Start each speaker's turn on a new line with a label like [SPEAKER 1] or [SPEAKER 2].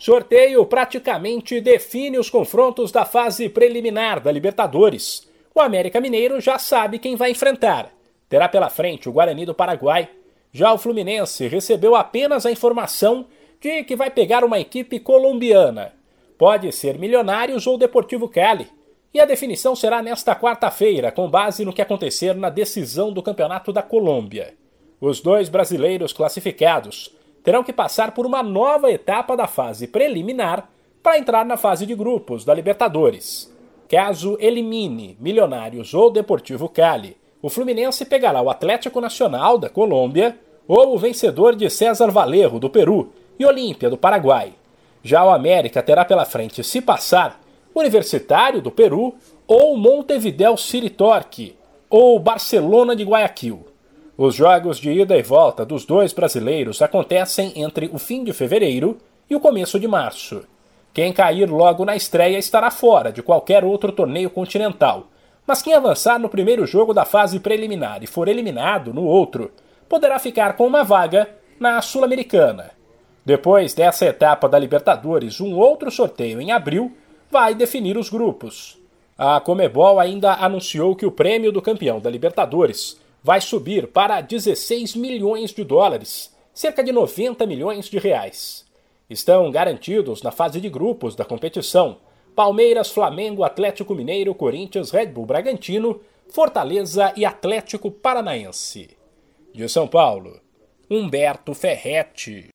[SPEAKER 1] Sorteio praticamente define os confrontos da fase preliminar da Libertadores. O América Mineiro já sabe quem vai enfrentar. Terá pela frente o Guarani do Paraguai. Já o Fluminense recebeu apenas a informação de que vai pegar uma equipe colombiana. Pode ser Milionários ou Deportivo Cali. E a definição será nesta quarta-feira, com base no que acontecer na decisão do Campeonato da Colômbia. Os dois brasileiros classificados terão que passar por uma nova etapa da fase preliminar para entrar na fase de grupos da Libertadores. Caso elimine Milionários ou Deportivo Cali, o Fluminense pegará o Atlético Nacional da Colômbia ou o vencedor de César Valerro do Peru e Olímpia do Paraguai. Já o América terá pela frente, se passar, Universitário do Peru ou Montevideo City Torque ou Barcelona de Guayaquil. Os jogos de ida e volta dos dois brasileiros acontecem entre o fim de fevereiro e o começo de março. Quem cair logo na estreia estará fora de qualquer outro torneio continental, mas quem avançar no primeiro jogo da fase preliminar e for eliminado no outro, poderá ficar com uma vaga na Sul-Americana. Depois dessa etapa da Libertadores, um outro sorteio em abril vai definir os grupos. A Comebol ainda anunciou que o prêmio do campeão da Libertadores vai subir para 16 milhões de dólares, cerca de 90 milhões de reais. Estão garantidos na fase de grupos da competição Palmeiras, Flamengo, Atlético Mineiro, Corinthians, Red Bull Bragantino, Fortaleza e Atlético Paranaense. De São Paulo, Humberto Ferretti.